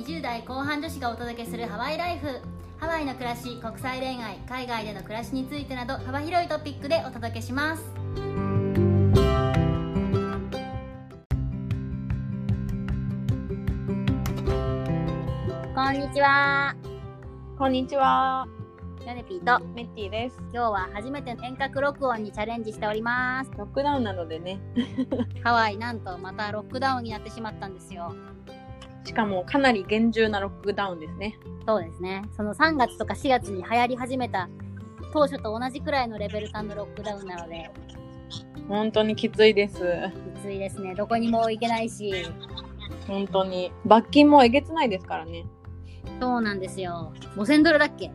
20代後半女子がお届けするハワイライフ。ハワイの暮らし国際恋愛海外での暮らしについてなど幅広いトピックでお届けします。こんにちは。こんにちは、ヨネピーとメッティです。今日は初めて遠隔録音にチャレンジしております。ロックダウンなのでね、ハワイなんとまたロックダウンになってしまったんですよしかもかなり厳重なロックダウンですね。そうですね。その3月とか4月に流行り始めた当初と同じくらいのレベル感のロックダウンなので、本当にきついです。きついですね。どこにも行けないし、本当に。罰金もえげつないですからね。そうなんですよ。5000ドルだっけ？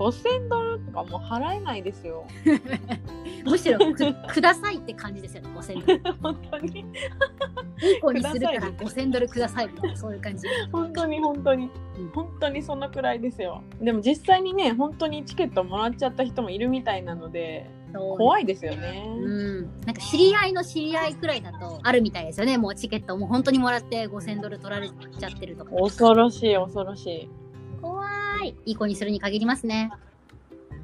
5000ドルとかもう払えないですよ。むしろくくださいって感じですよね、5000ドル。本当に。いい子にするからください5000ドルくださいみたいな、そういう感じ。本当に本当にうん。本当にそのくらいですよ。でも実際にね、本当にチケットもらっちゃった人もいるみたいなので、怖いですよね。うん、なんか知り合いの知り合いくらいだとあるみたいですよね、もうチケットもう本当にもらって5000ドル取られちゃってるとか。恐ろしい恐ろしい。怖い。いい子にするに限りますね。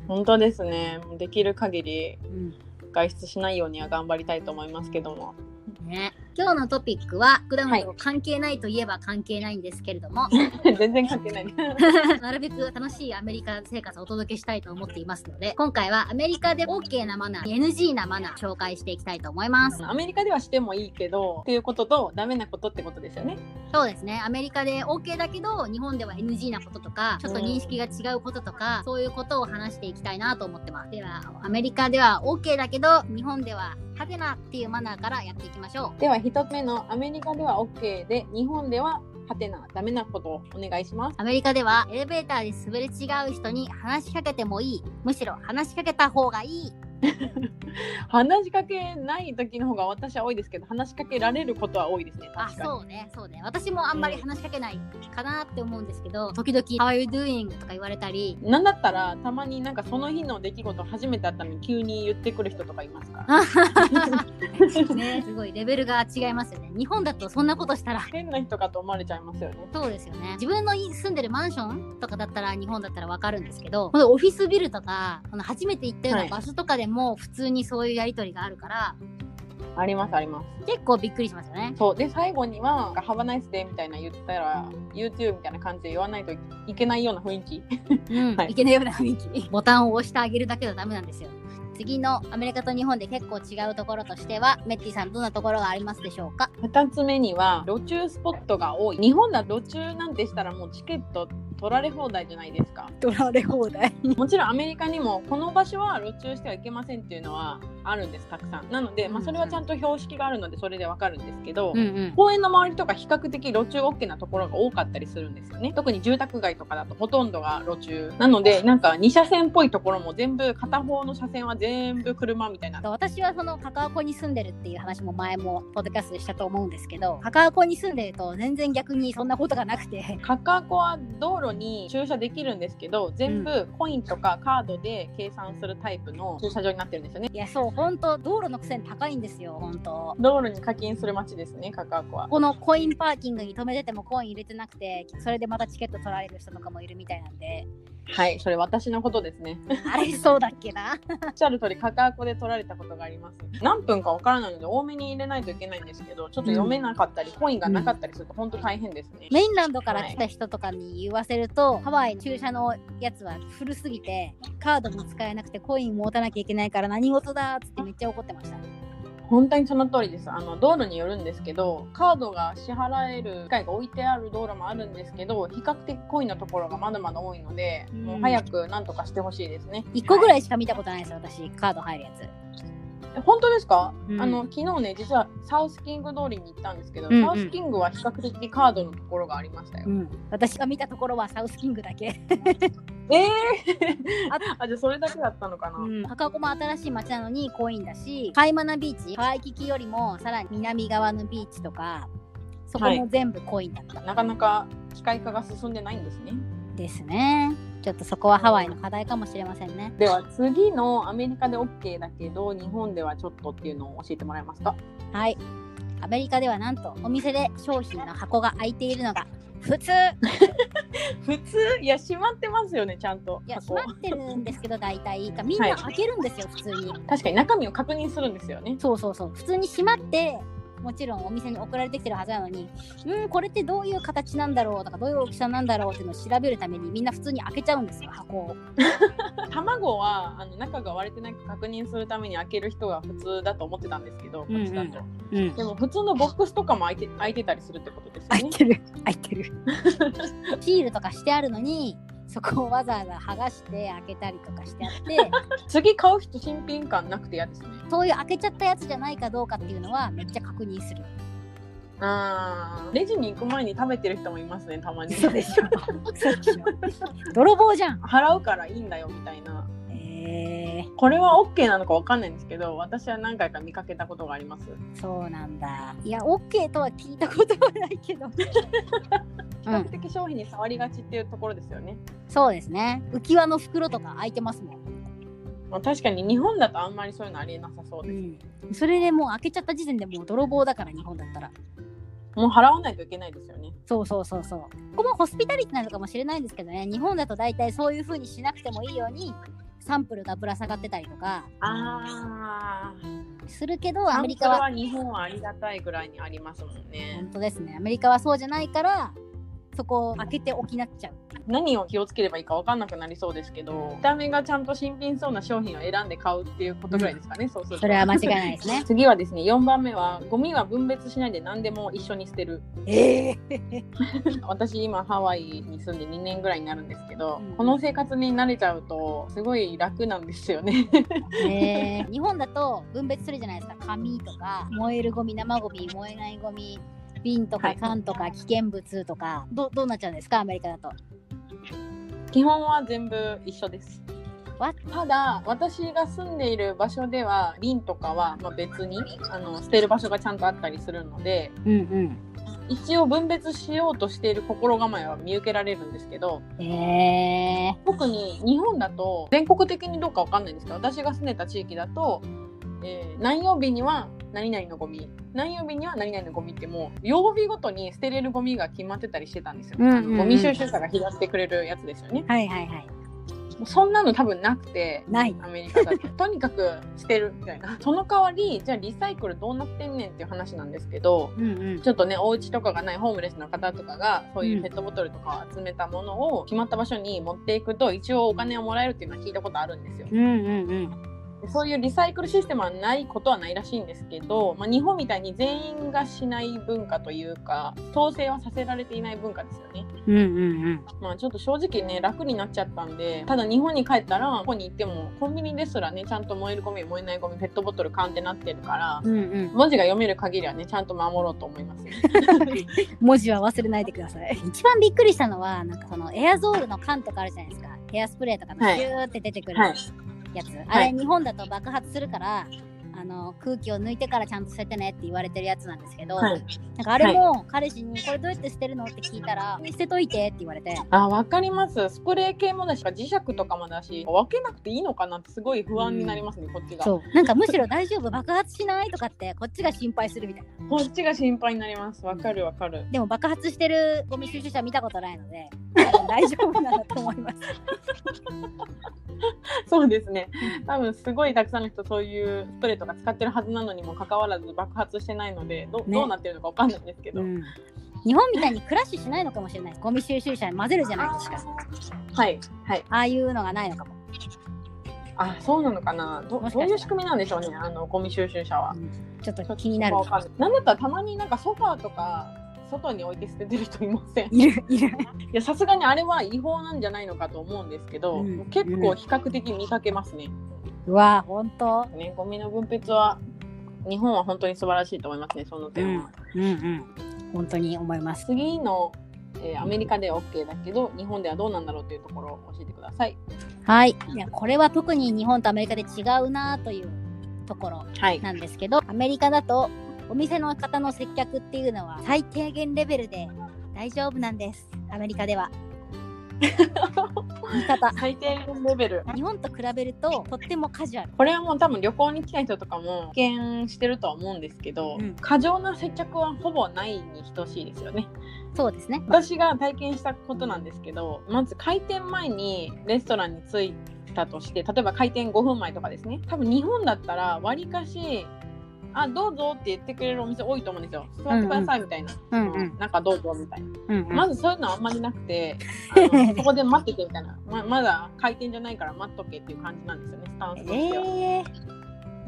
本当ですね。できる限りうん。外出しないようには頑張りたいと思いますけども。ね、今日のトピックは、ロックダウンはいと関係ないといえば関係ないんですけれども、全然関係ない。なるべく楽しいアメリカ生活をお届けしたいと思っていますので、今回はアメリカで OK なマナー、NG なマナー紹介していきたいと思います。アメリカではしてもいいけどっていうこととダメなことってことですよね。そうですね、アメリカで OK だけど、日本では NG なこととか、ちょっと認識が違うこととか、そういうことを話していきたいなと思ってます。では、アメリカでは OK だけど、日本ではハテナっていうマナーからやっていきましょう。では1つ目のアメリカでは OK で日本でははてなダメなことをお願いします。アメリカではエレベーターで滑り違う人に話しかけてもいい。むしろ話しかけた方がいい。話しかけない時の方が私は多いですけど話しかけられることは多いですね。あ。そうね、そうね。私もあんまり話しかけないかなって思うんですけど、時々、How are you doing? とか言われたり、なんだったらたまになんかその日の出来事初めて会ったのに急に言ってくる人とかいますか？ら。ね、すごいレベルが違いますよね。日本だとそんなことしたら、変な人かと思われちゃいますよね。そうですよね。自分の住んでるマンションとかだったら、日本だったらわかるんですけど、このオフィスビルとか、この初めて行ったようなはい場所とかでも、普通にそういうやりとりがあるから、ありますあります。結構びっくりしますよね。そうで最後には「ハバナイスデー」みたいな言ったら「YouTube」みたいな感じで言わないといけないような雰囲気。うん、はいいけないような雰囲気。ボタンを押してあげるだけじゃダメなんですよ。次のアメリカと日本で結構違うところとしては、メッティさんどんなところがありますでしょうか？2つ目には路中スポットが多い日本だと路中なんてしたらもうチケット取られ放題じゃないですか。取られ放題。もちろんアメリカにもこの場所は路中してはいけませんっていうのはあるんですたくさん。なので、まあ、それはちゃんと標識があるのでそれでわかるんですけど、うんうん。公園の周りとか比較的路中 OK なところが多かったりするんですよね。特に住宅街とかだとほとんどが路中。なのでなんか2車線っぽいところも全部片方の車線は全部車みたいな。私はそのカカアコに住んでるっていう話も前もポッドキャストでしたと思うんですけど、カカアコに住んでると全然逆にそんなことがなくて、カカアコは道路に駐車できるんですけど全部コインとかカードで計算するタイプの駐車場になってるんですよね。いや、そう、ほんと道路のくせに高いんですよ、ほんと。道路に課金する街ですねカカアコは。このコインパーキングに止めててもコイン入れてなくて、それでまたチケット取られる人とかもいるみたいなんで、はいそれ私のことですね。あれそうだっけな。おっしゃる通りカカアコで取られたことがあります。何分かわからないので多めに入れないといけないんですけどちょっと読めなかったり、コインがなかったりすると本当大変ですね、メインランドから来た人とかに言わせると、ハワイ駐車のやつは古すぎて、カードも使えなくてコイン持たなきゃいけないから何事だっつってめっちゃ怒ってました。本当にその通りです。あの道路によるんですけどカードが支払える機械が置いてある道路もあるんですけど比較的コインのところがまだまだ多いので、うんもう早くなんとかしてほしいですね。1個ぐらいしか見たことないですよ、私、カード入るやつ。え本当ですか、うん。あの昨日ね実はサウスキング通りに行ったんですけど、うんうん。サウスキングは比較的カードのところがありましたよ、うん、私が見たところはサウスキングだけ。ええああじゃあそれだけだったのかな、うん、カカオコも新しい街なのにコインだし、カイマナビーチ、ワイキキよりもさらに南側のビーチとか、そこも全部コインだった。なかなか機械化が進んでないんですね。ですね。ちょっとそこはハワイの課題かもしれませんね。では次のアメリカで OK だけど日本ではちょっとっていうのを教えてもらえますか？はい。アメリカではなんとお店で商品の箱が開いているのが普通。普通？いや閉まってますよねちゃんと。いや箱閉まってるんですけど大体みんな開けるんですよ、普通に。確かに中身を確認するんですよね。そうそうそう。普通に閉まってもちろんお店に送られてきてるはずなのにうんこれってどういう形なんだろうとかどういう大きさなんだろうっていうのを調べるためにみんな普通に開けちゃうんですよ箱を。卵はあの中が割れてないか確認するために開ける人が普通だと思ってたんですけどこっちだと、うん。でも普通のボックスとかも開いて開いてたりするってことですよね。開いてる。開いてる。シールとかしてあるのにそこをわざわざ剥がして開けたりとかしてあって 次買う人新品感なくて嫌ですね。そういう開けちゃったやつじゃないかどうかっていうのはめっちゃ確認する。あー。レジに行く前に食べてる人もいますねたまに。そうでしょ。そうでしょ。泥棒じゃん。払うからいいんだよみたいなえー、これは OK なのかわかんないんですけど私は何回か見かけたことがあります。そうなんだ。いや OK とは聞いたことはないけど。比較的商品に触りがちっていうところですよね、そうですね。浮き輪の袋とか開いてますもん。まあ、確かに日本だとあんまりそういうのありえなさそうです、うん、それでもう開けちゃった時点でもう泥棒だから日本だったら。もう払わないといけないですよね。そうそうそうそう。ここもホスピタリティなのかもしれないんですけどね。日本だと大体そういう風にしなくてもいいようにサンプルがぶら下がってたりとか。あするけどあアメリカはは。日本はありがたいぐらいにありますもんね。本当ですね。アメリカはそうじゃないからそこを開けておきなっちゃう。何を気をつければいいか分かんなくなりそうですけど見た目がちゃんと新品そうな商品を選んで買うっていうことぐらいですかね、そうすると。それは間違いないですね。次はですね4番目はゴミは分別しないで何でも一緒に捨てる。ええ。私今ハワイに住んで2年ぐらいになるんですけど、うん。この生活に慣れちゃうとすごい楽なんですよね。えー日本だと分別するじゃないですか。紙とか燃えるゴミ生ゴミ燃えないゴミ瓶とはい。か缶とか危険物とか、どどうなっちゃうんですか？アメリカだと。基本は全部一緒です。わただ私が住んでいる場所では瓶とかはまあ別にあの捨てる場所がちゃんとあったりするのでうんうん。一応分別しようとしている心構えは見受けられるんですけどえー、特に日本だと全国的にどうかわかんないんですけど私が住んでた地域だと、えー何曜日には何々のゴミ。何曜日には何々のゴミってもう曜日ごとに捨てれるゴミが決まってたりしてたんですよ、うんうんうん。あのゴミ収集車が拾ってくれるやつですよね。はいはいはい。もうそんなの多分なくてない。アメリカだと。とにかく捨てるみたいな。その代わりじゃあリサイクルどうなってんねんっていう話なんですけどうんうん。ちょっとねお家とかがないホームレスの方とかがそういうペットボトルとかを集めたものを決まった場所に持っていくと一応お金をもらえるっていうのは聞いたことあるんですよ。うんうんうん。でそういうリサイクルシステムはないことはないらしいんですけど、まあ、日本みたいに全員がしない文化というか統制はさせられていない文化ですよね。うんうんうん。まあちょっと正直ね楽になっちゃったんでただ日本に帰ったらここに行ってもコンビニですらねちゃんと燃えるゴミ燃えないゴミペットボトル缶ってなってるからうんうん。文字が読める限りはねちゃんと守ろうと思います。よ。文字は忘れないでください。一番びっくりしたのはなんかそのエアゾールの缶とかあるじゃないですか。ヘアスプレーとかのはい。シューって出てくる。はいやつ、あれ日本だと爆発するからあの空気を抜いてからちゃんと捨ててねって言われてるやつなんですけど、はいなんかあれも彼氏にこれどうやって捨てるのって聞いたら捨てといてって言われてあ、わかります。スプレー系もだし、磁石とかもだし、分けなくていいのかなってすごい不安になりますね、こっちが。そうなんかむしろ大丈夫爆発しないとかってこっちが心配するみたいなこっちが心配になります。わかるわかる。でも爆発してるゴミ収集車見たことないので 大丈夫なんだと思いますそうですね。多分すごいたくさんの人そういうスプレーとか使ってるはずなのにもかかわらず爆発してないので、ど,、ねどうなってるのかわかんないんですけど。うん日本みたいにクラッシュしないのかもしれないゴミ収集車に混ぜるじゃないですかはい。はい。ああいうのがないのかも、あ、そうなのかな。どどういう仕組みなんでしょうね、あの、ゴミ収集車は。ちょっと気になるなんだったらたまになんかソファーとか、外に置いて捨ててる人いません？いいるいるやさすがにあれは違法なんじゃないのかと思うんですけど、うん結構比較的見かけますね。うわほんとね、ゴミの分別は日本は本当に素晴らしいと思いますね、そのう点は。んうんうん本当に思います次の、えーアメリカでは OK だけど、日本ではどうなんだろうというところを教えてください。はいいやこれは特に日本とアメリカで違うなというところはい。なんですけどアメリカだとお店の方の接客っていうのは最低限レベルで大丈夫なんですアメリカでは 言い方。最低レベル。日本と比べるととってもカジュアル。これはもう多分旅行に来た人とかも経験してるとは思うんですけど、うん。過剰な接客はほぼないに等しいですよね。そうですね。私が体験したことなんですけどまず開店前にレストランに着いたとして例えば開店5分前とかですね。多分日本だったらわりかしあどうぞって言ってくれるお店多いと思うんですよ。座ってくださいみたいな、うんうん。なんかどうぞみたいな、うんうん。まずそういうのはあんまりなくてそ こで待っててみたいな。ままだ開店じゃないから待っとけっていう感じなんですよねスタンスとしては。え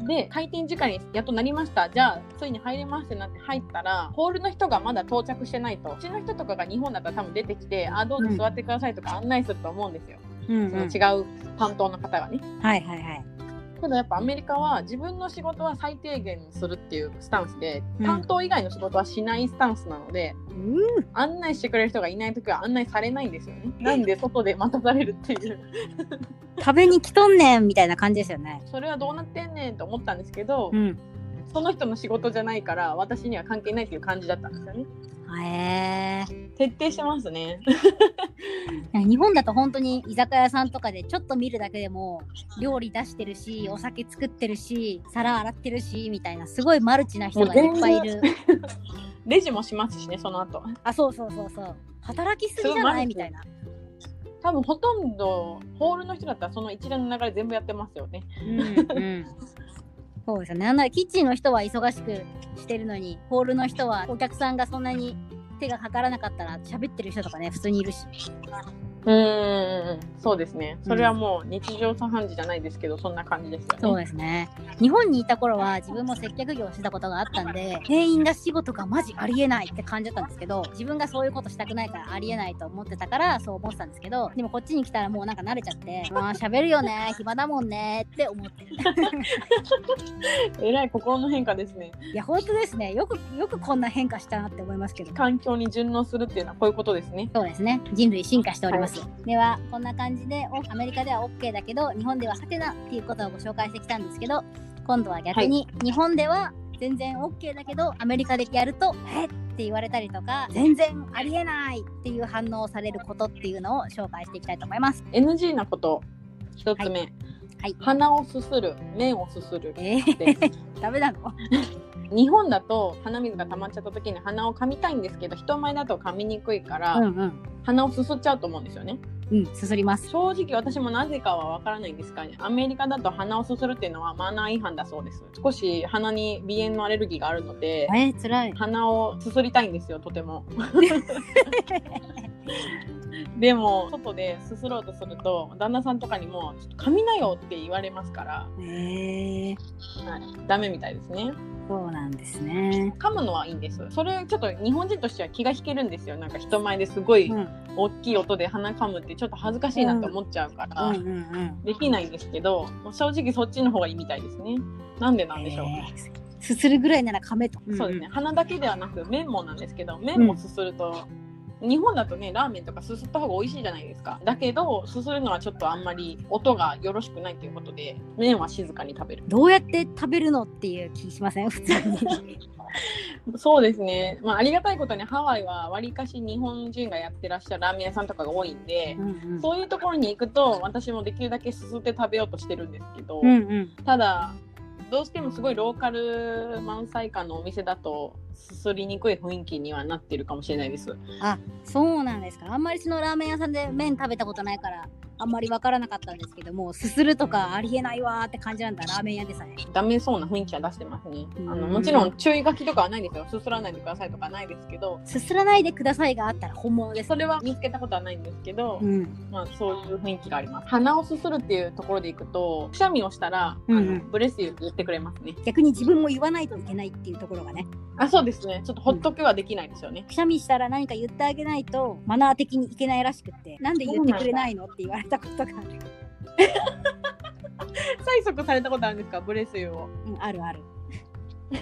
ー、で開店時間にやっとなりました。じゃあついに入れますってなって入ったらホールの人がまだ到着してないと。うちの人とかが日本だったら多分出てきてあどうぞ座ってくださいとか案内すると思うんですよ、うん。その違う担当の方がね。はいはいはいけどやっぱアメリカは自分の仕事は最低限にするっていうスタンスでうん担当以外の仕事はしないスタンスなので、う案内してくれる人がいない時は案内されないんですよね。なんで外で待たされるっていう。食べに来とんねんみたいな感じですよね。それはどうなってんねんと思ったんですけど、うん。その人の仕事じゃないから私には関係ないっていう感じだったんですよねへえ徹底してますね。日本だと本当に居酒屋さんとかでちょっと見るだけでも料理出してるしお酒作ってるし皿洗ってるしみたいなすごいマルチな人がいっぱいいる。レジもしますしねその後。あそうそうそうそう。働きすぎじゃない？みたいな。多分ほとんどホールの人だったらその一連の流れ全部やってますよね。うんうんそうですね。なんならキッチンの人は忙しくしてるのにホールの人はお客さんがそんなに手がかからなかったら喋ってる人とかね普通にいるし。うん。そうですねそれはもう日常茶飯事じゃないですけどそん。な感じですよねそうですね日本にいた頃は自分も接客業をしてたことがあったん。で店員が仕事がマジありえないって感じだったん。ですけど自分がそういうことしたくないからありえないと思ってたからそう思ってたん。ですけどでもこっちに来たらもうなん。か慣れちゃってまあ喋るよね暇だもん。ねって思ってるえらい心の変化ですねいや本当ですねよくよくこん。な変化したなって思いますけど環境に順応するっていうのはこういうことですねそうですね人類進化しております、ではこんな感じでおアメリカでは OK だけど日本ではハテナっていうことをご紹介してきたんですけど今度は逆に、日本では全然 OK だけどアメリカでやるとえっって言われたりとか全然ありえないっていう反応をされることっていうのを紹介していきたいと思います。NG なこと一つ目、はい。鼻をすする麺をすするえー、ダメなの？日本だと鼻水が溜まっちゃった時に鼻を噛みたいんですけど人前だと噛みにくいから、うんうん。鼻をすすっちゃうと思うんですよね。うんすすります。正直私もなぜかはわからないんですが、ね、アメリカだと鼻をすするっていうのはマナー違反だそうです。少し鼻に鼻炎のアレルギーがあるのでえー、つらい。鼻をすすりたいんですよとても でも外ですすろうとすると旦那さんとかにも「ちょっと噛みなよ」って言われますから、えー、はい、ダメみたいですね。そうなんですね。噛むのはいいんです。それちょっと日本人としては気が引けるんですよ。なんか人前ですごいうん。大きい音で鼻噛むってちょっと恥ずかしいなって思っちゃうから、うんうんうんできないんですけど正直そっちの方がいいみたいですね。なんでなんでしょう、えー。すするぐらいなら噛めと。そうですね。鼻だけではなく麺もなんですけど麺もすすると、日本だとねラーメンとかすすった方が美味しいじゃないですか。だけどすするのはちょっとあんまり音がよろしくないということで麺は静かに食べる。どうやって食べるのっていう気しません？普通に。そうですね、まあ、ありがたいことにハワイはわりかし日本人がやってらっしゃるラーメン屋さんとかが多いんで、うんうん。そういうところに行くと私もできるだけすすって食べようとしてるんですけど、うんうん。ただどうしてもすごいローカル満載感のお店だとすすりにくい雰囲気にはなってるかもしれないです。あそうなんですか。あんまりそのラーメン屋さんで麺食べたことないからあんまりわからなかったんですけどもすするとかありえないわーって感じなんだラーメン屋でさえダメそうな雰囲気は出してますね。あのうんもちろん注意書きとかはないですよ。すすらないでくださいとかはないですけど、すすらないでくださいがあったら本物ですそれは見つけたことはないんですけど、うんまあそういう雰囲気があります。鼻をすするっていうところでいくと、くしゃみをしたら、うんうんあのブレスユーって言ってくれますね。逆に自分も言わないといけないっていうところがねあ、そうですね。ちょっとほっとけはできないですよね。くしゃみしたら何か言ってあげないとマナー的にいけないらしくってなんで言ってくれないの？って言われたことがある、催促されたことあるんですか？ Bless you を。うん、あるある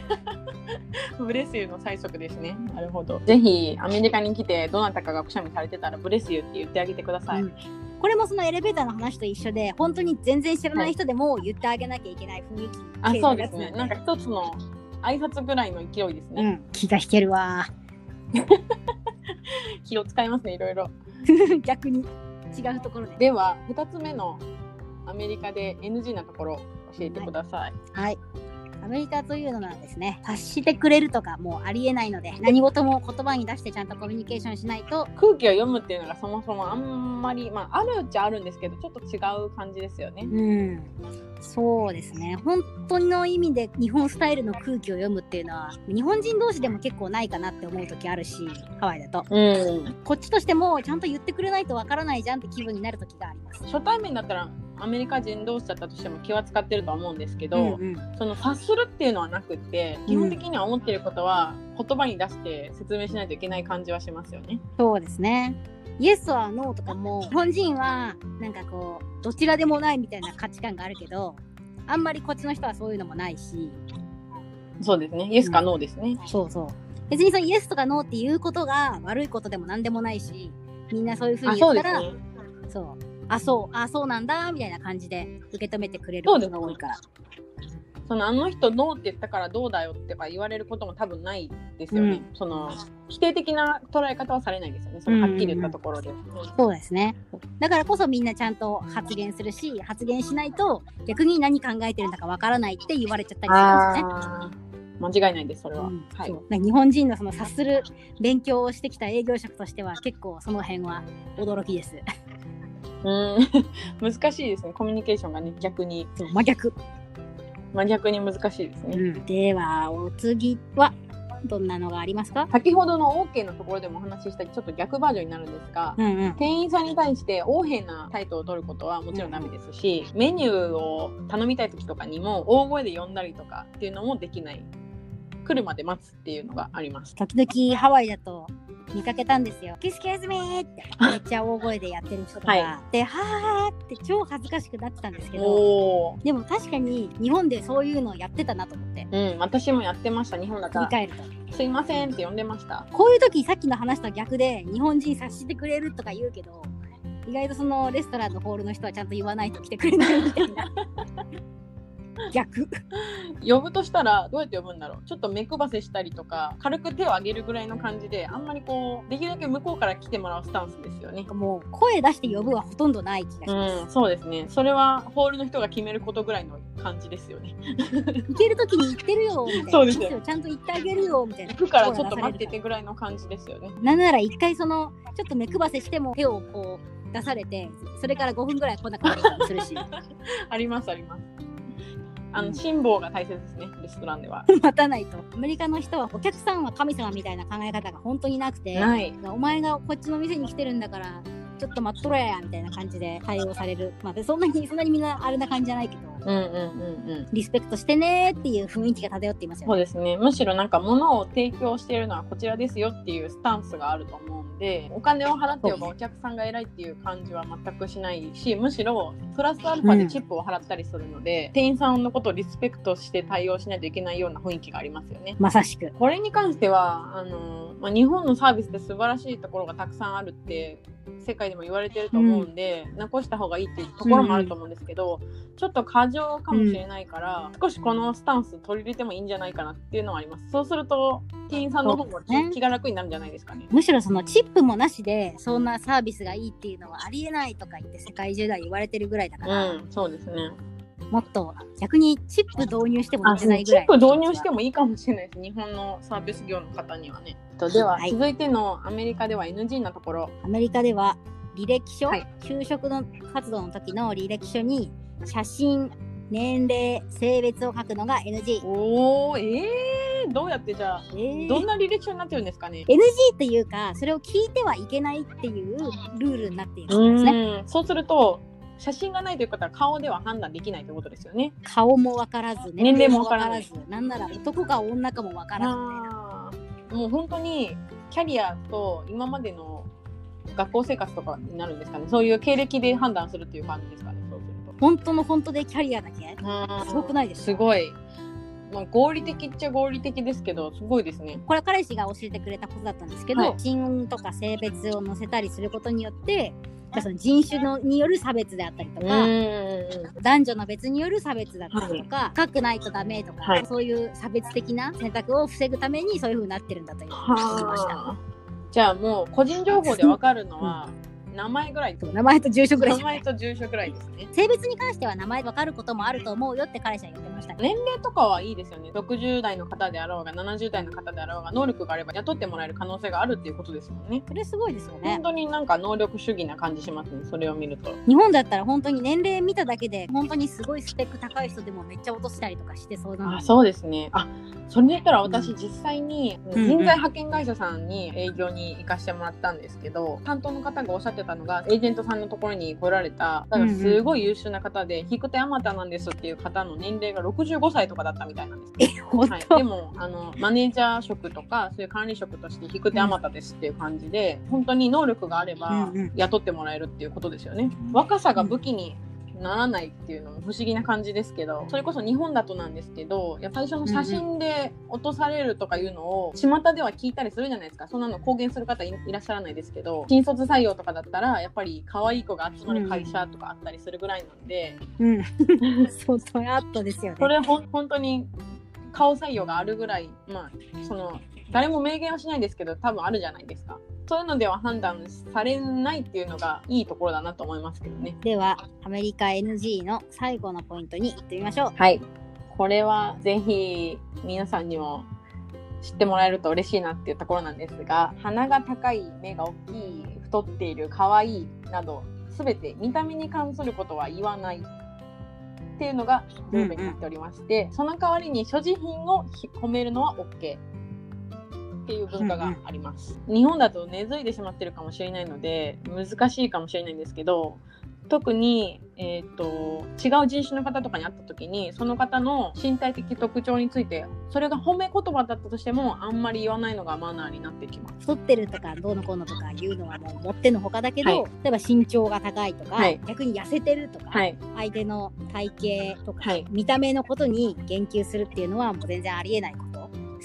Bless you の催促ですね。なるほど。ぜひアメリカに来てどなたかがくしゃみされてたら Bless you って言ってあげてください。うんこれもそのエレベーターの話と一緒で本当に全然知らない人でも言ってあげなきゃいけない雰囲気あ、系そうですね。なんか一つの挨拶ぐらいの勢いですね。うん、気が引けるわ 気を使いますね、いろいろ。逆に違うところで。では2つ目のアメリカで NG なところ教えてください。はい。アメリカというのはですね、察してくれるとかもうありえないので、何事も言葉に出してちゃんとコミュニケーションしないと、空気を読むっていうのがそもそもあんまり、まあ、あるっちゃあるんですけどちょっと違う感じですよね。うん、そうですね。本当の意味で日本スタイルの空気を読むっていうのは、日本人同士でも結構ないかなって思う時あるし、ハワイだと。うん、こっちとしてもちゃんと言ってくれないとわからないじゃんって気分になる時があります。初対面だったらアメリカ人同士だったとしても気は使ってるとは思うんですけど、うんうんその察するっていうのはなくって基本的には思ってることは言葉に出して説明しないといけない感じはしますよね。そうですね。イエスはノーとかも、日本人はなんかこう、どちらでもないみたいな価値観があるけど、あんまりこっちの人はそういうのもないし、そうですね。イエスかノーですね。そうそう。別にそのイエスとかノーっていうことが悪いことでも何でもないし、みんなそういうふうあ、に言ったら、ね。そう。あ、そう、あ、そうなんだ、みたいな感じで受け止めてくれることが多いから。そのあの人ノーって言ったからどうだよってか言われることも多分ないですよね。その否定的な捉え方はされないですよね。そのはっきり言ったところで。そうですね。だからこそみんなちゃんと発言するし、発言しないと逆に何考えてるんだかわからないって言われちゃったりするんですよね。間違いないです、それは。うんはい。日本人のその察する勉強をしてきた営業職としては結構その辺は驚きです。うん。難しいですね、コミュニケーションがね、逆に。そう真逆、真逆に難しいですね。ではお次はどんなのがありますか？先ほどの OK のところでもお話ししたちょっと逆バージョンになるんですが、うんうん。店員さんに対して横柄な態度を取ることはもちろんダメですし、メニューを頼みたい時とかにも大声で呼んだりとかっていうのもできない。来るまで待つっていうのがあります。時々ハワイだと見かけたんですよ。キスキスミーって。めっちゃ大声でやってる人とか、はで、はーって超恥ずかしくなってたんですけど、でも確かに日本でそういうのをやってたなと思って、うん私もやってました日本だったら。振り返ると。「すいません」って呼んでました。こういう時さっきの話と逆で日本人察してくれるとか言うけど意外とそのレストランのホールの人はちゃんと言わないと来てくれないみたいな 逆。呼ぶとしたらどうやって呼ぶんだろう。ちょっと目配せしたりとか軽く手を挙げるぐらいの感じであんまりこうできるだけ向こうから来てもらうスタンスですよね。もう声出して呼ぶはほとんどない気がします、うんそうですね。それはホールの人が決めることぐらいの感じですよね。行ける時に言ってるよみたいな。そうですよ。よちゃんと言ってあげるよみたいな。行くからちょっと待っててぐらいの感じですよね。なんなら一回そのちょっと目配せしても手をこう出されてそれから5分ぐらい来なかったりするし。ありますありますあのうん。辛抱が大切ですねレストランでは。待たないと。アメリカの人はお客さんは神様みたいな考え方が本当になくてない。お前がこっちの店に来てるんだからちょっと待っとれやみたいな感じで対応されるまあそんなにそんなにみんなあれな感じじゃないけどうんうんうんうん。リスペクトしてねーっていう雰囲気が漂っていますよね。そうですね。むしろなんか物を提供しているのはこちらですよっていうスタンスがあると思うんでお金を払ってよばお客さんが偉いっていう感じは全くしないしむしろプラスアルファでチップを払ったりするので、店員さんのことをリスペクトして対応しないといけないような雰囲気がありますよね。まさしく。これに関してはあの、まあ、日本のサービスで素晴らしいところがたくさんあるって世界でも言われてると思うんで、残した方がいいっていうところもあると思うんですけど、ちょっと過剰かもしれないから、少しこのスタンス取り入れてもいいんじゃないかなっていうのはあります。そうすると店員さんの方もね。気が楽になるんじゃないですかね。むしろそのチップもなしでそんなサービスがいいっていうのはありえないとか言って世界中では言われてるぐらいだから、うん、そうですね。もっと逆にチップ導入してもいいぐらいップ導入してもいいかもしれないです。日本のサービス業の方にはね。とでは、はい続いてのアメリカでは NG なところ。アメリカでは履歴書、はい就職の活動の時の履歴書に写真年齢性別を書くのが NG、おー、えー、どうやってじゃあ、えーどんな履歴書になってるんですかね？NG っていうかそれを聞いてはいけないっていうルールになっているんですねうんそうすると写真がないということは顔では判断できないということですよね。顔もわからず年齢もわからずなんなら男か女かもわからずもう本当にキャリアと今までの学校生活とかになるんですかね。そういう経歴で判断するっていう感じですかね。そうすると。本当の本当でキャリアだけ？すごくないですか？すごい。まあ、合理的っちゃ合理的ですけど、すごいですね。これは彼氏が教えてくれたことだったんですけど、はい写真とか性別を載せたりすることによってその人種のによる差別であったりとうか。男女の別による差別だったりとか、深くないとダメとか、はいそういう差別的な選択を防ぐためにそういう風になってるんだというました。はあ。じゃあもう個人情報でわかるのは、名前ぐらい名前と住所ぐらい名前と住所ぐらいですね性別に関しては名前分かることもあると思うよって彼氏は言ました。ね。年齢とかはいいですよね。60代の方であろうが70代の方であろうが能力があれば雇ってもらえる可能性があるっていうことですもんね。それすごいですよね。本。当になんか能力主義な感じしますねそれを見ると。日本だったら本当に年齢見ただけで本当にすごいスペック高い人でもめっちゃ落としたりとかしてそうなのあそうですね。あそれで言ったら私実際にうん人材派遣会社さんに営業に行かしてもらったんですけど担当の方がおっしゃってたのがエージェントさんのところに来られただからすごい優秀な方で引く手あまたなんですっていう方の年齢が65歳とかだったみたいなんですえ本はい、当、でもあのマネージャー職とかそういう管理職として引く手あまたですっていう感じで、本当に能力があればうんうん。雇ってもらえるっていうことですよね。若さが武器にならないっていうのも不思議な感じですけどそれこそ日本だとなんですけどや最初の写真で落とされるとかいうのを巷では聞いたりするじゃないですかそんなの公言する方いいらっしゃらないですけど新卒採用とかだったらやっぱり可愛い子が集まる会社とかあったりするぐらいなんで、うん。相当アットですよね。それほん本当に顔採用があるぐらい、まあ、その誰も明言はしないですけど多分あるじゃないですかそういうのでは判断されないっていうのがいいところだなと思いますけどね。では、アメリカ NG の最後のポイントに行ってみましょう。はい。これはぜひ皆さんにも知ってもらえると嬉しいなっていうところなんですが鼻が高い目が大きい太っている可愛いなど全て見た目に関することは言わないっていうのがルールになっておりまして、その代わりに所持品をひ褒めるのは OK っていう文化があります、日本だと根付いてしまってるかもしれないので難しいかもしれないんですけど特に、えー、と違う人種の方とかに会った時にその方の身体的特徴についてそれが褒め言葉だったとしてもあんまり言わないのがマナーになってきます。太ってるとかどうのこうのとか言うのはもう持ってのほかだけど、はい。例えば身長が高いとか、はい。逆に痩せてるとか、はい、相手の体型とか、はい。見た目のことに言及するっていうのはもう全然ありえないこと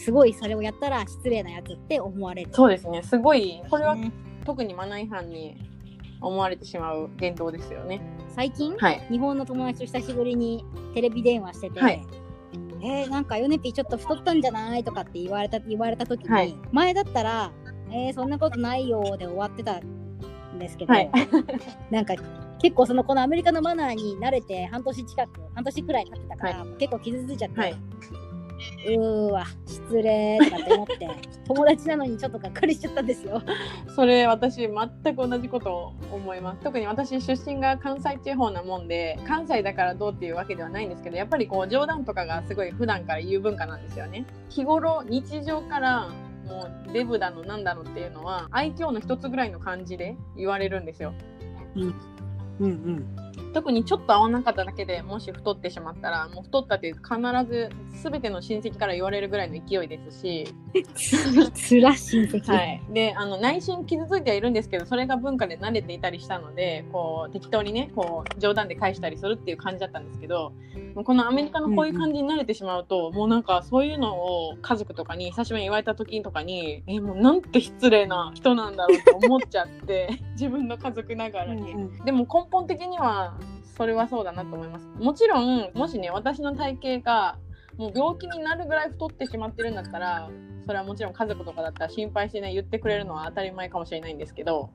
すごいそれをやったら失礼なやつって思われる。そうですね。すごいこれはね特にマナー違反に思われてしまう言動ですよね。最近、はい、日本の友達と久しぶりにテレビ電話してて、はい。えー、なんかヨネピーちょっと太ったんじゃないとかって言われた言われた時に、はい。前だったら「えー、そんなことないよ」で終わってたんですけど、はい。なんか結構そのこのアメリカのマナーに慣れて半年近く半年くらい経ってたから、結構傷ついちゃって、はいうーわ失礼とかって思って 友達なのにちょっとがっかりしちゃったんですよ。それ私全く同じことを思います特に私出身が関西地方なもんで関西だからどうっていうわけではないんですけどやっぱりこう冗談とかがすごい普段から言う文化なんですよね日頃日常からもうデブだのなんだのっていうのは愛嬌の一つぐらいの感じで言われるんですようんうん。特にちょっと合わなかっただけでもし太ってしまったらもう太ったって必ず全ての親戚から言われるぐらいの勢いですしつら親戚。はい、であの内心傷ついてはいるんですけどそれが文化で慣れていたりしたのでこう適当にねこう冗談で返したりするっていう感じだったんですけどこのアメリカのこういう感じに慣れてしまうと、もうなんかそういうのを家族とかに久しぶりに言われた時とかにえもうなんて失礼な人なんだろうと思っちゃって 自分の家族ながらに。うんうんでも根本的にはそれはそうだなと思います。もちろんもしね私の体型がもう病気になるぐらい太ってしまってるんだったらそれはもちろん家族とかだったら心配してね言ってくれるのは当たり前かもしれないんですけど、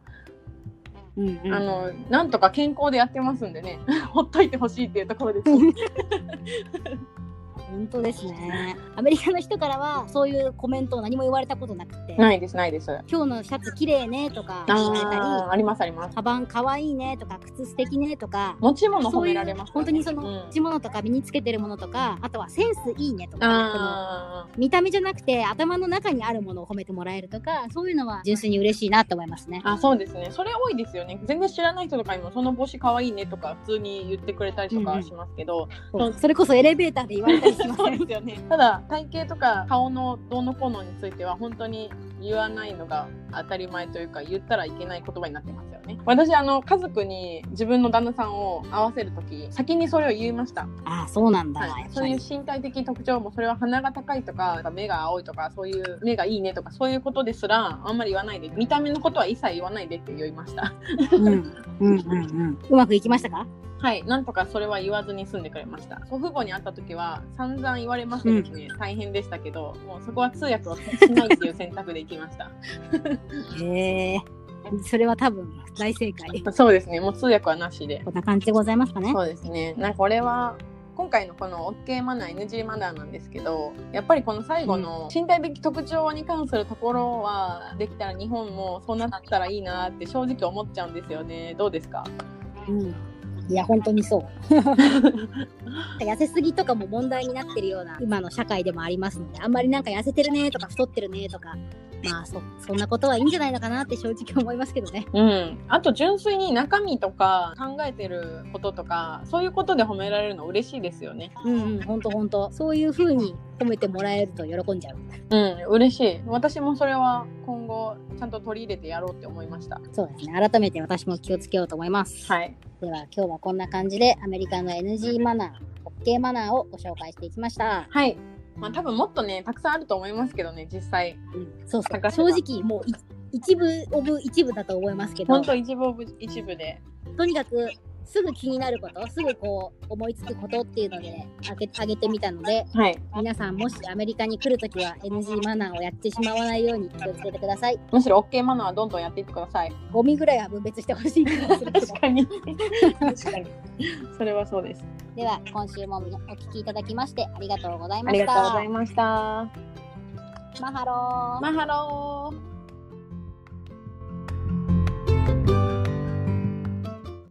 うんうんあのなんとか健康でやってますんでね ほっといてほしいっていうところです。本当ですね。アメリカの人からはそういうコメントを何も言われたことなくて、ないですないです。あ今日のシャツ綺麗ねとか言われたり、ありますあります。カバン可愛いねとか靴素敵ねとか、持ち物褒められます、本当にそのうん持ち物とか身につけてるものとか、あとはセンスいいねとか、見た目じゃなくて頭の中にあるものを褒めてもらえるとか、そういうのは純粋に嬉しいなと思いますね。ーあそうですねそれ多いですよね全然知らない人とかにもその帽子かわいいねとか普通に言ってくれたりとかしますけど、そうそれこそエレベーターで言われたりしまですよね。ただ体型とか顔のどうのこうのについては本当に言わないのが当たり前というか言ったらいけない言葉になってますよね。私あの家族に自分の旦那さんを合わせる時先にそれを言いました。ああ、そうなんだ。はいそういうり身体的特徴もそれは鼻が高いとか目が青いとかそういう目がいいねとかそういうことですらあんまり言わないで見た目のことは一切言わないでって言いました。うんうんうんうん。うまくいきましたか？はい、なんとかそれは言わずに済んでくれました。祖父母に会った時は散々言われましてですね、大変でしたけど、もうそこは通訳をしないっていう選択で行きました。へえ。それは多分大正解。そうですね。もう通訳はなしで。こんな感じでございますかね。そうですね。なんかこれは今回のこの OK マナー NG マナーなんですけどやっぱりこの最後の身体的特徴に関するところはできたら日本もそうなったらいいなって正直思っちゃうんですよねどうですか？うん。いや、本当にそう。痩せすぎとかも問題になってるような今の社会でもありますので、あんまりなんか痩せてるねとか太ってるねとか、まあそ、そんなことはいいんじゃないのかなって正直思いますけどね。うん、あと純粋に中身とか考えてることとかそういうことで褒められるの嬉しいですよねうんうん、本当本当そういう風に褒めてもらえると喜んじゃう。うん嬉しい私もそれは今後ちゃんと取り入れてやろうって思いました。そうですね。改めて私も気をつけようと思います。はい。では今日はこんな感じでアメリカの NG マナー、OK マナーをご紹介していきました。はい。まあ多分もっとねたくさんあると思いますけどね実際。うん、そう。そう正直もうい一部オブ一部だと思いますけど。ほんと一部オブ一部で。とにかくすぐ気になることすぐこう思いつくことっていうのであげあげてみたのではい。皆さんもしアメリカに来るときは NG マナーをやってしまわないように気をつけてください。むしろ OK マナーはどんどんやっていってください。ゴミぐらいは分別してほしい確かに。確かに。それはそうです。では今週もお聞きいただきましてありがとうございました。ありがとうございました。 Mahalo。Mahalo